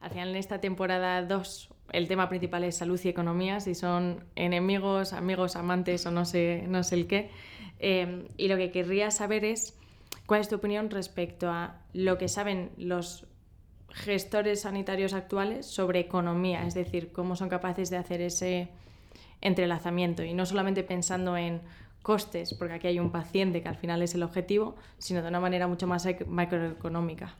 Al final, en esta temporada 2, el tema principal es salud y economía, si son enemigos, amigos, amantes o no sé, no sé el qué. Eh, y lo que querría saber es cuál es tu opinión respecto a lo que saben los gestores sanitarios actuales sobre economía, es decir, cómo son capaces de hacer ese entrelazamiento y no solamente pensando en costes, porque aquí hay un paciente que al final es el objetivo, sino de una manera mucho más macroeconómica.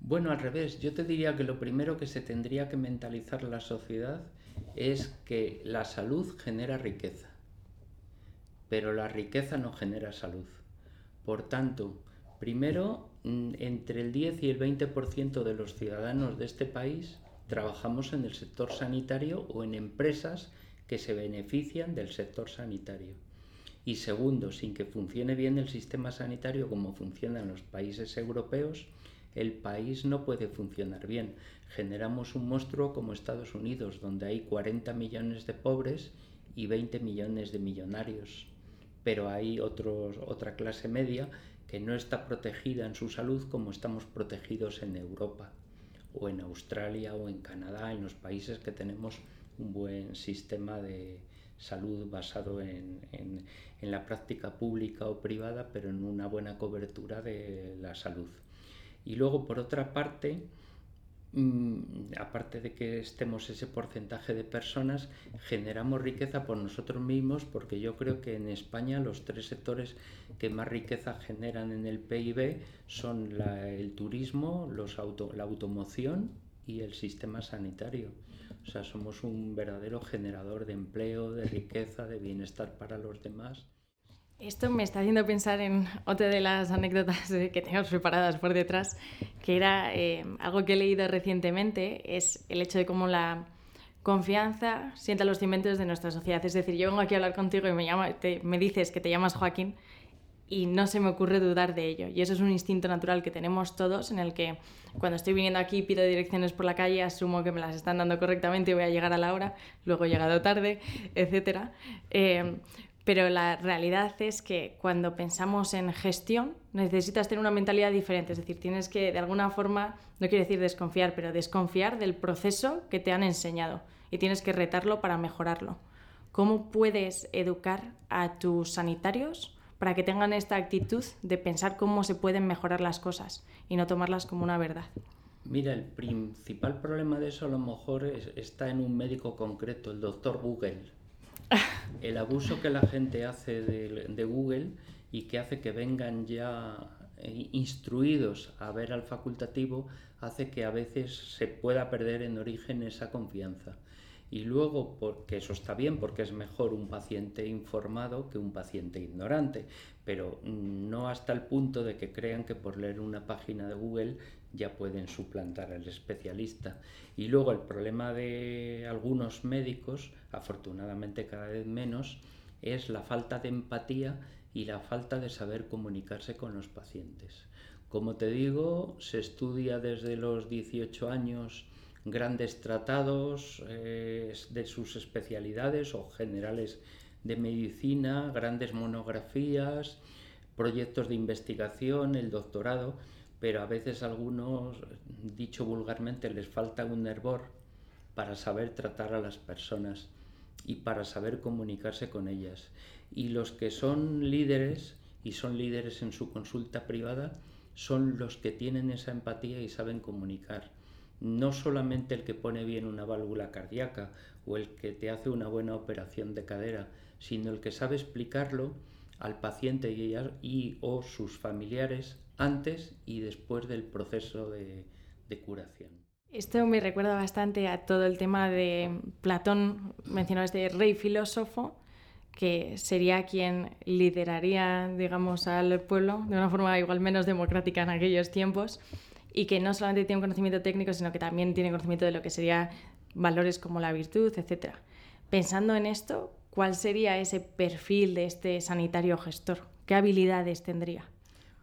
Bueno, al revés, yo te diría que lo primero que se tendría que mentalizar la sociedad es que la salud genera riqueza, pero la riqueza no genera salud. Por tanto, primero, mm, entre el 10 y el 20% de los ciudadanos de este país trabajamos en el sector sanitario o en empresas que se benefician del sector sanitario. Y segundo, sin que funcione bien el sistema sanitario como funciona en los países europeos, el país no puede funcionar bien. Generamos un monstruo como Estados Unidos, donde hay 40 millones de pobres y 20 millones de millonarios. Pero hay otra clase media que no está protegida en su salud como estamos protegidos en Europa o en Australia o en Canadá, en los países que tenemos un buen sistema de salud basado en la práctica pública o privada, pero en una buena cobertura de la salud. Y luego, por otra parte, mm, aparte de que estemos ese porcentaje de personas, generamos riqueza por nosotros mismos, porque yo creo que en España los tres sectores que más riqueza generan en el PIB son el turismo, los auto, la automoción y el sistema sanitario. O sea, somos un verdadero generador de empleo, de riqueza, de bienestar para los demás. Esto me está haciendo pensar en otra de las anécdotas que tenemos preparadas por detrás, que era eh, algo que he leído recientemente, es el hecho de cómo la confianza sienta los cimientos de nuestra sociedad. Es decir, yo vengo aquí a hablar contigo y me dices que te llamas Joaquín y no se me ocurre dudar de ello. Y eso es un instinto natural que tenemos todos en el que cuando estoy viniendo aquí pido direcciones por la calle, asumo que me las están dando correctamente y voy a llegar a la hora, luego he llegado tarde, etc. Pero la realidad es que cuando pensamos en gestión necesitas tener una mentalidad diferente, es decir, tienes que de alguna forma, no quiero decir desconfiar, pero desconfiar del proceso que te han enseñado y tienes que retarlo para mejorarlo. ¿Cómo puedes educar a tus sanitarios para que tengan esta actitud de pensar cómo se pueden mejorar las cosas y no tomarlas como una verdad? Mira, el principal problema de eso a lo mejor está en un médico concreto, el doctor Google el abuso que la gente hace de, Google y que hace que vengan ya eh, instruidos a ver al facultativo hace que a veces se pueda perder en origen esa confianza. Y luego, porque eso está bien, porque es mejor un paciente informado que un paciente ignorante, pero no hasta el punto de que crean que por leer una página de Google ya pueden suplantar al especialista. Y luego el problema de algunos médicos, afortunadamente cada vez menos, es la falta de empatía y la falta de saber comunicarse con los pacientes. Como te digo, se estudia desde los 18 años grandes tratados eh, de sus especialidades o generales de medicina, grandes monografías, proyectos de investigación, el doctorado, pero a veces a algunos, dicho vulgarmente, les falta un nervor para saber tratar a las personas y para saber comunicarse con ellas. Y los que son líderes y son líderes en su consulta privada son los que tienen esa empatía y saben comunicar. No solamente el que pone bien una válvula cardíaca o el que te hace una buena operación de cadera, sino el que sabe explicarlo al paciente y, y o sus familiares antes y después del proceso de, curación. Esto me recuerda bastante a todo el tema de Platón, mencionó este rey filósofo, que sería quien lideraría, digamos, al pueblo de una forma igual menos democrática en aquellos tiempos y que no solamente tiene un conocimiento técnico, sino que también tiene conocimiento de lo que serían valores como la virtud, etc. Pensando en esto, ¿cuál sería ese perfil de este sanitario gestor? ¿Qué habilidades tendría?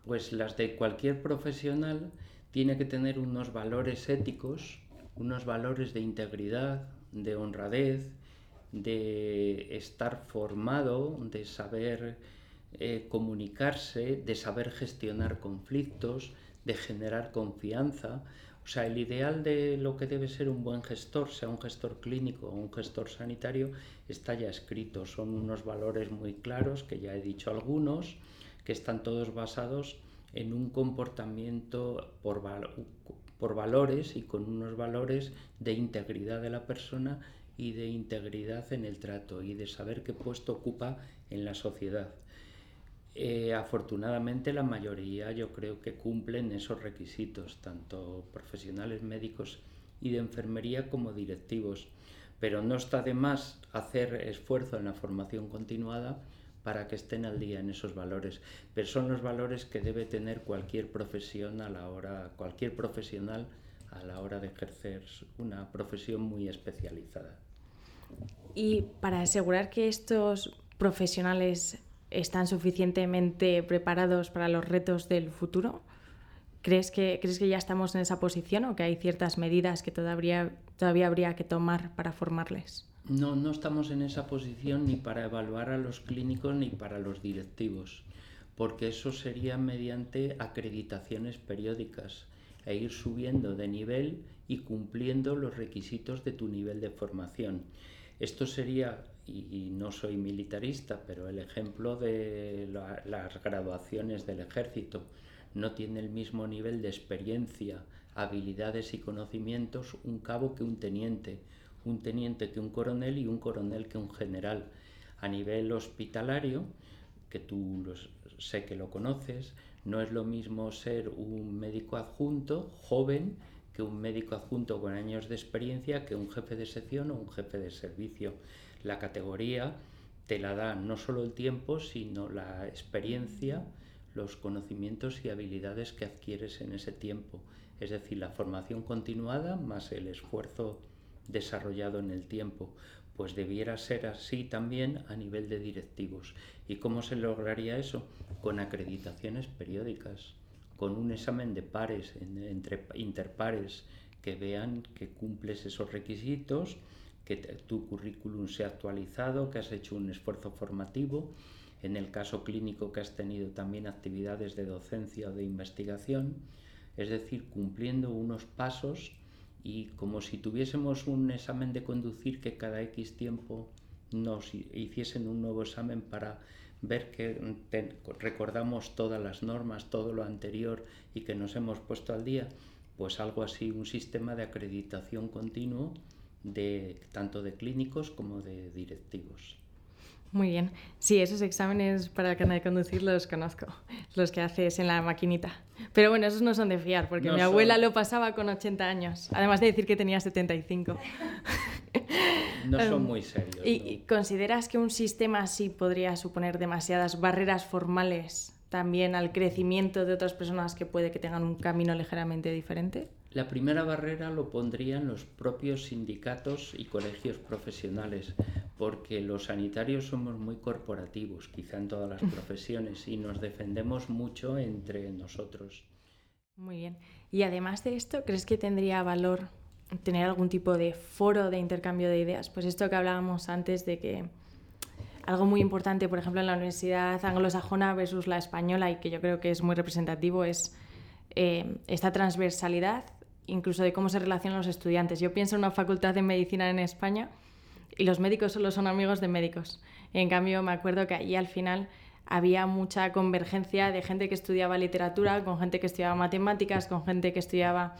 pues las de cualquier profesional tiene que tener unos valores éticos, unos valores de integridad, de honradez, de estar formado, de saber eh, comunicarse, de saber gestionar conflictos, de generar confianza. O sea, el ideal de lo que debe ser un buen gestor, sea un gestor clínico o un gestor sanitario, está ya escrito. Son unos valores muy claros, que ya he dicho algunos, que están todos basados en un comportamiento por, por valores y con unos valores de integridad de la persona y de integridad en el trato y de saber qué puesto ocupa en la sociedad. Eh, afortunadamente la mayoría yo creo que cumplen esos requisitos, tanto profesionales médicos y de enfermería como directivos. Pero no está de más hacer esfuerzo en la formación continuada para que estén al día en esos valores. Pero son los valores que debe tener cualquier profesión a la hora, cualquier profesional a la hora de ejercer una profesión muy especializada. Y para asegurar que estos profesionales están suficientemente preparados para los retos del futuro? ¿Crees que, ¿Crees que ya estamos en esa posición o que hay ciertas medidas que todavía, todavía habría que tomar para formarles? No, no estamos en esa posición ni para evaluar a los clínicos ni para los directivos, porque eso sería mediante acreditaciones periódicas e ir subiendo de nivel y cumpliendo los requisitos de tu nivel de formación. Esto sería y, no soy militarista, pero el ejemplo de las graduaciones del ejército no tiene el mismo nivel de experiencia, habilidades y conocimientos un cabo que un teniente, un teniente que un coronel y un coronel que un general. A nivel hospitalario, que tú sé que lo conoces, no es lo mismo ser un médico adjunto joven que un médico adjunto con años de experiencia que un jefe de sección o un jefe de servicio la categoría te la da no solo el tiempo, sino la experiencia, los conocimientos y habilidades que adquieres en ese tiempo. Es decir, la formación continuada más el esfuerzo desarrollado en el tiempo. Pues debiera ser así también a nivel de directivos. ¿Y cómo se lograría eso? Con acreditaciones periódicas, con un examen de pares, entre interpares, que vean que cumples esos requisitos que tu currículum sea actualizado, que has hecho un esfuerzo formativo, en el caso clínico que has tenido también actividades de docencia o de investigación, es decir, cumpliendo unos pasos y como si tuviésemos un examen de conducir que cada X tiempo nos hiciesen un nuevo examen para ver que recordamos todas las normas, todo lo anterior y que nos hemos puesto al día, pues algo así, un sistema de acreditación continuo de tanto de clínicos como de directivos. Muy bien. Sí, esos exámenes para el carnet de conducir los conozco, los que haces en la maquinita. Pero bueno, esos no son de fiar, porque mi abuela lo pasaba con 80 años, además de decir que tenía 75. No son muy serios. ¿Y consideras que un sistema así podría suponer demasiadas barreras formales también al crecimiento de otras personas que puede que tengan un camino ligeramente diferente? La primera barrera lo pondrían los propios sindicatos y colegios profesionales, porque los sanitarios somos muy corporativos, quizá en todas las profesiones, y nos defendemos mucho entre nosotros. Muy bien. Y además de esto, ¿crees que tendría valor tener algún tipo de foro de intercambio de ideas? Pues esto que hablábamos antes de que algo muy importante, por ejemplo, en la universidad anglosajona versus la española, y que yo creo que es muy representativo, es eh, esta transversalidad incluso de cómo se relacionan los estudiantes. Yo pienso en una facultad de medicina en España y los médicos solo son amigos de médicos. en cambio, me acuerdo que allí al final había mucha convergencia de gente que estudiaba literatura, con gente que estudiaba matemáticas, con gente que estudiaba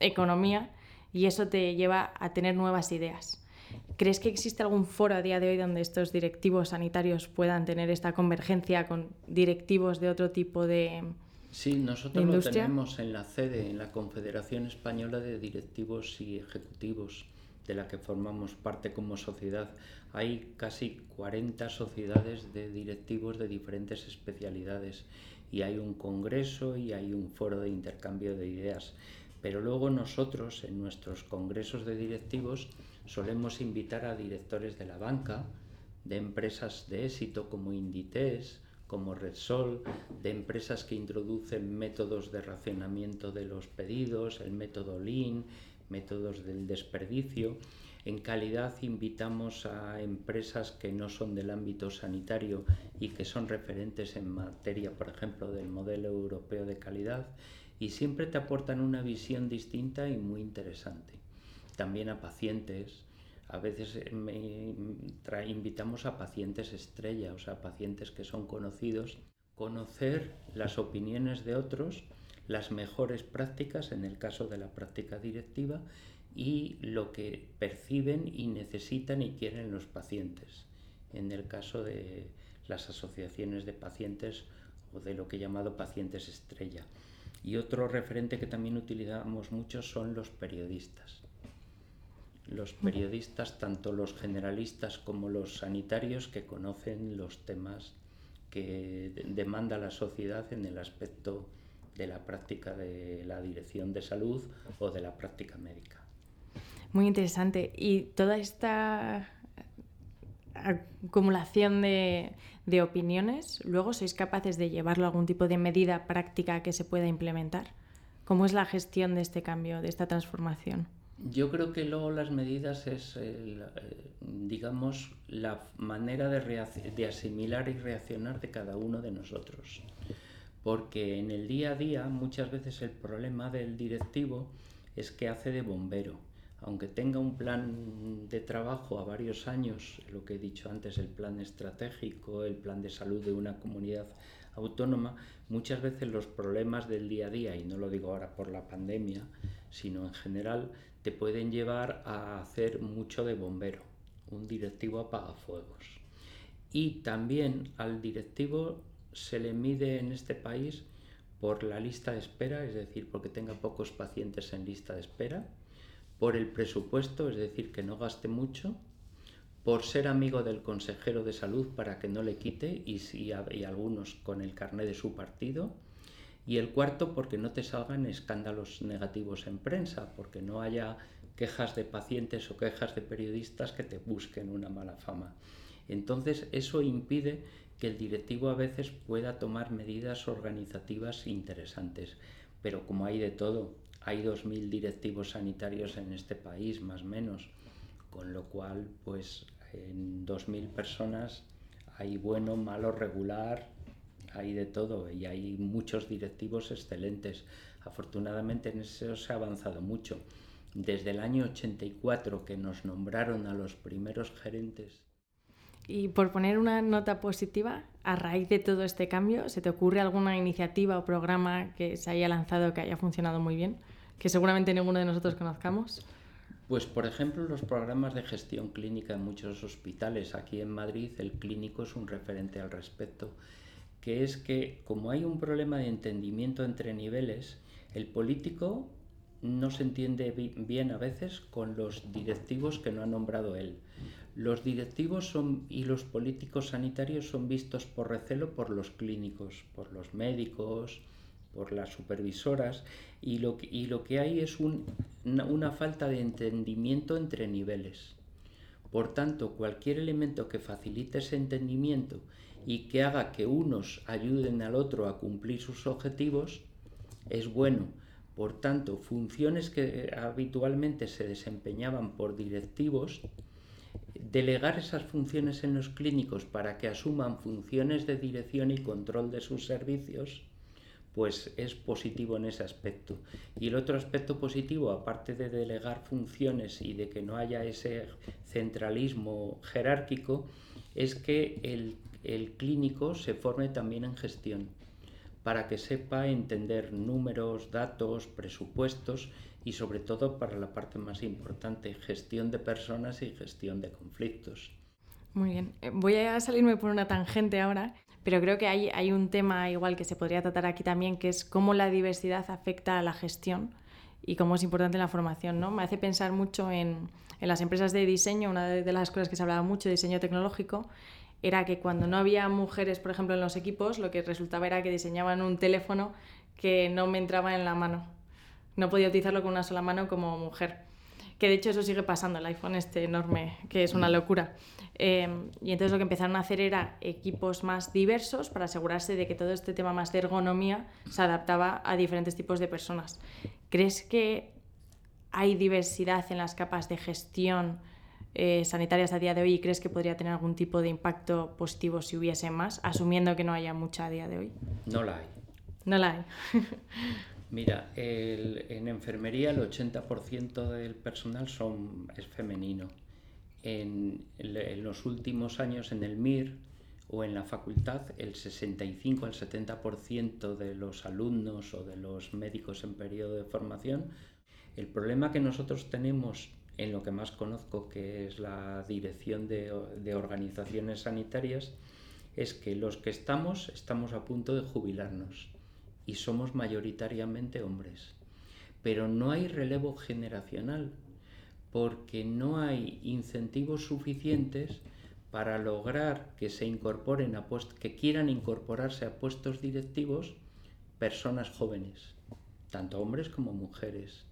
economía, y eso te lleva a tener nuevas ideas. ¿Crees que existe algún foro a día de hoy donde estos directivos sanitarios puedan tener esta convergencia con directivos de otro tipo de, Sí, nosotros lo tenemos en la sede, en la Confederación Española de Directivos y Ejecutivos, de la que formamos parte como sociedad. Hay casi 40 sociedades de directivos de diferentes especialidades y hay un congreso y hay un foro de intercambio de ideas. Pero luego nosotros en nuestros congresos de directivos solemos invitar a directores de la banca, de empresas de éxito como Inditex, como Redsol, de empresas que introducen métodos de racionamiento de los pedidos, el método Lean, métodos del desperdicio. En calidad invitamos a empresas que no son del ámbito sanitario y que son referentes en materia, por ejemplo, del modelo europeo de calidad y siempre te aportan una visión distinta y muy interesante. También a pacientes, a veces eh, invitamos a pacientes estrella, o sea, pacientes que son conocidos, conocer las opiniones de otros, las mejores prácticas, en el caso de la práctica directiva, y lo que perciben y necesitan y quieren los pacientes, en el caso de las asociaciones de pacientes o de lo que he llamado pacientes estrella. Y otro referente que también utilizamos mucho son los periodistas. Los periodistas, tanto los generalistas como los sanitarios, que conocen los temas que demanda la sociedad en el aspecto de la práctica de la dirección de salud o de la práctica médica. Muy interesante. Y toda esta acumulación de, de, opiniones, luego sois capaces de llevarlo a algún tipo de medida práctica que se pueda implementar. ¿Cómo es la gestión de este cambio, de esta transformación? Yo creo que luego las medidas es, eh, digamos, la manera de, de asimilar y reaccionar de cada uno de nosotros. Porque en el día a día muchas veces el problema del directivo es que hace de bombero aunque tenga un plan de trabajo a varios años, lo que he dicho antes, el plan estratégico, el plan de salud de una comunidad autónoma, muchas veces los problemas del día a día, y no lo digo ahora por la pandemia, sino en general, te pueden llevar a hacer mucho de bombero, un directivo apagafuegos. Y también al directivo se le mide en este país por la lista de espera, es decir, porque tenga pocos pacientes en lista de espera, por el presupuesto, es decir, que no gaste mucho, por ser amigo del consejero de salud para que no le quite y, si, y algunos con el carné de su partido. Y el cuarto, porque no te salgan escándalos negativos en prensa, porque no haya quejas de pacientes o quejas de periodistas que te busquen una mala fama. Entonces, eso impide que el directivo a veces pueda tomar medidas organizativas interesantes. Pero como hay de todo, hay 2.000 directivos sanitarios en este país, más o menos, con lo cual, pues en 2.000 personas hay bueno, malo, regular, hay de todo y hay muchos directivos excelentes. Afortunadamente en eso se ha avanzado mucho. Desde el año 84 que nos nombraron a los primeros gerentes. Y por poner una nota positiva, a raíz de todo este cambio, ¿se te ocurre alguna iniciativa o programa que se haya lanzado que haya funcionado muy bien? que seguramente ninguno de nosotros conozcamos? Pues por ejemplo los programas de gestión clínica en muchos hospitales. Aquí en Madrid el clínico es un referente al respecto, que es que como hay un problema de entendimiento entre niveles, el político no se entiende bien a veces con los directivos que no ha nombrado él. Los directivos son, y los políticos sanitarios son vistos por recelo por los clínicos, por los médicos, por las supervisoras y lo que, y lo que hay es una, falta de entendimiento entre niveles. Por tanto, cualquier elemento que facilite ese entendimiento y que haga que unos ayuden al otro a cumplir sus objetivos es bueno. Por tanto, funciones que habitualmente se desempeñaban por directivos, delegar esas funciones en los clínicos para que asuman funciones de dirección y control de sus servicios pues es positivo en ese aspecto. Y el otro aspecto positivo, aparte de delegar funciones y de que no haya ese centralismo jerárquico, es que el, el clínico se forme también en gestión, para que sepa entender números, datos, presupuestos y sobre todo para la parte más importante, gestión de personas y gestión de conflictos. Muy bien, eh, voy a salirme por una tangente ahora pero creo que hay, hay un tema igual que se podría tratar aquí también, que es cómo la diversidad afecta a la gestión y cómo es importante la formación. ¿no? Me hace pensar mucho en, en las empresas de diseño, una de, las cosas que se hablaba mucho diseño tecnológico, era que cuando no había mujeres, por ejemplo, en los equipos, lo que resultaba era que diseñaban un teléfono que no me entraba en la mano. No podía utilizarlo con una sola mano como mujer que de hecho eso sigue pasando, el iPhone este enorme, que es una locura. Em, y entonces lo que empezaron a hacer era equipos más diversos para asegurarse de que todo este tema más de ergonomía se adaptaba a diferentes tipos de personas. ¿Crees que hay diversidad en las capas de gestión eh, sanitarias a día de hoy y crees que podría tener algún tipo de impacto positivo si hubiese más, asumiendo que no haya mucha a día de hoy? No la hay. No la hay. Mira, en enfermería el 80% del personal son, es femenino. En, en, los últimos años en el MIR o en la facultad el 65 al 70% de los alumnos o de los médicos en periodo de formación. El problema que nosotros tenemos en lo que más conozco, que es la dirección de, organizaciones sanitarias, es que los que estamos estamos a punto de jubilarnos y somos mayoritariamente hombres. Pero no hay relevo generacional porque no hay incentivos suficientes para lograr que se incorporen a que quieran incorporarse a puestos directivos personas jóvenes, tanto hombres como mujeres.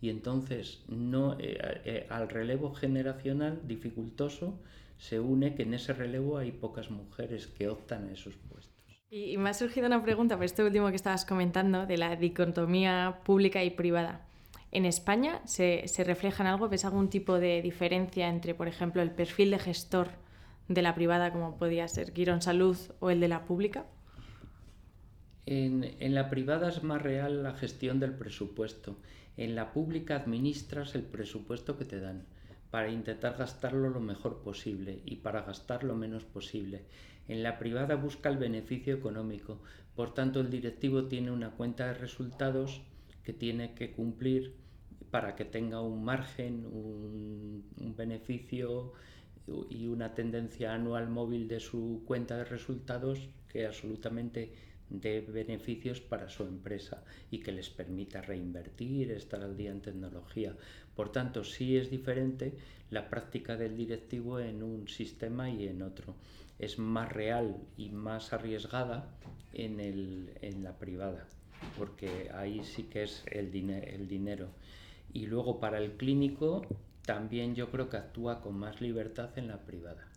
Y entonces no, eh, eh, al relevo generacional dificultoso se une que en ese relevo hay pocas mujeres que optan a esos puestos. Y, me ha surgido una pregunta por esto último que estabas comentando de la dicotomía pública y privada. ¿En España se, se refleja en algo? ¿Ves algún tipo de diferencia entre, por ejemplo, el perfil de gestor de la privada, como podía ser Quirón Salud, o el de la pública? En, en, la privada es más real la gestión del presupuesto. En la pública administras el presupuesto que te dan para intentar gastarlo lo mejor posible y para gastar lo menos posible. En la privada busca el beneficio económico, por tanto el directivo tiene una cuenta de resultados que tiene que cumplir para que tenga un margen, un, un beneficio y una tendencia anual móvil de su cuenta de resultados que absolutamente de beneficios para su empresa y que les permita reinvertir, estar al día en tecnología. Por tanto, sí es diferente la práctica del directivo en un sistema y en otro. Es más real y más arriesgada en, el, en la privada, porque ahí sí que es el, el dinero. Y luego para el clínico también yo creo que actúa con más libertad en la privada.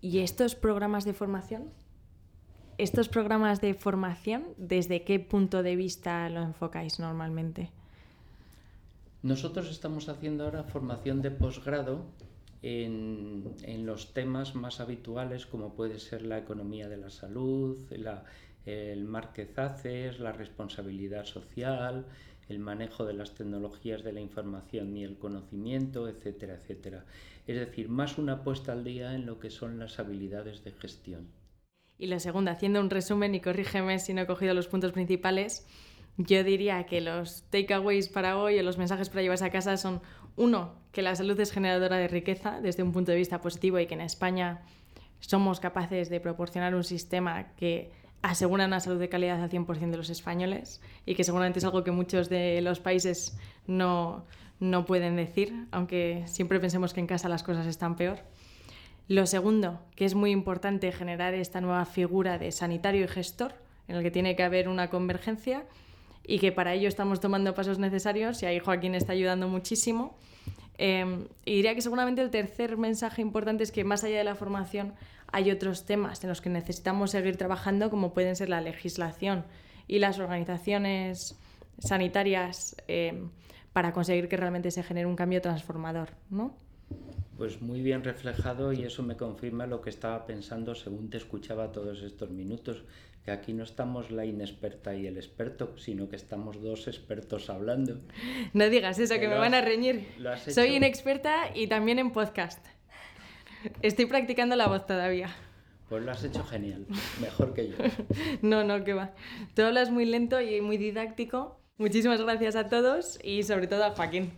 ¿Y estos programas de formación? ¿Estos programas de formación, desde qué punto de vista lo enfocáis normalmente? Nosotros estamos haciendo ahora formación de posgrado en, en, los temas más habituales como puede ser la economía de la salud, el marquezaces, la responsabilidad social, el manejo de las tecnologías de la información y el conocimiento, etcétera, etcétera. Es decir, más una puesta al día en lo que son las habilidades de gestión. Y la segunda, haciendo un resumen, y corrígeme si no he cogido los puntos principales, yo diría que los takeaways para hoy o los mensajes para llevarse a casa son, uno, que la salud es generadora de riqueza desde un punto de vista positivo y que en España somos capaces de proporcionar un sistema que asegura una salud de calidad al 100% de los españoles y que seguramente es algo que muchos de los países no, no pueden decir, aunque siempre pensemos que en casa las cosas están peor. Lo segundo, que es muy importante generar esta nueva figura de sanitario y gestor, en el que tiene que haber una convergencia y que para ello estamos tomando pasos necesarios y ahí Joaquín está ayudando muchísimo. Em, y diría que seguramente el tercer mensaje importante es que más allá de la formación hay otros temas en los que necesitamos seguir trabajando, como pueden ser la legislación y las organizaciones sanitarias em, para conseguir que realmente se genere un cambio transformador, ¿no? Pues muy bien reflejado y eso me confirma lo que estaba pensando según te escuchaba todos estos minutos, que aquí no estamos la inexperta y el experto, sino que estamos dos expertos hablando. No digas eso, que me van a reñir. Soy inexperta y también en podcast. Estoy practicando la voz todavía. Pues lo has hecho genial, mejor que yo. no, no, que va. Tú hablas muy lento y muy didáctico. Muchísimas gracias a todos y sobre todo a Joaquín.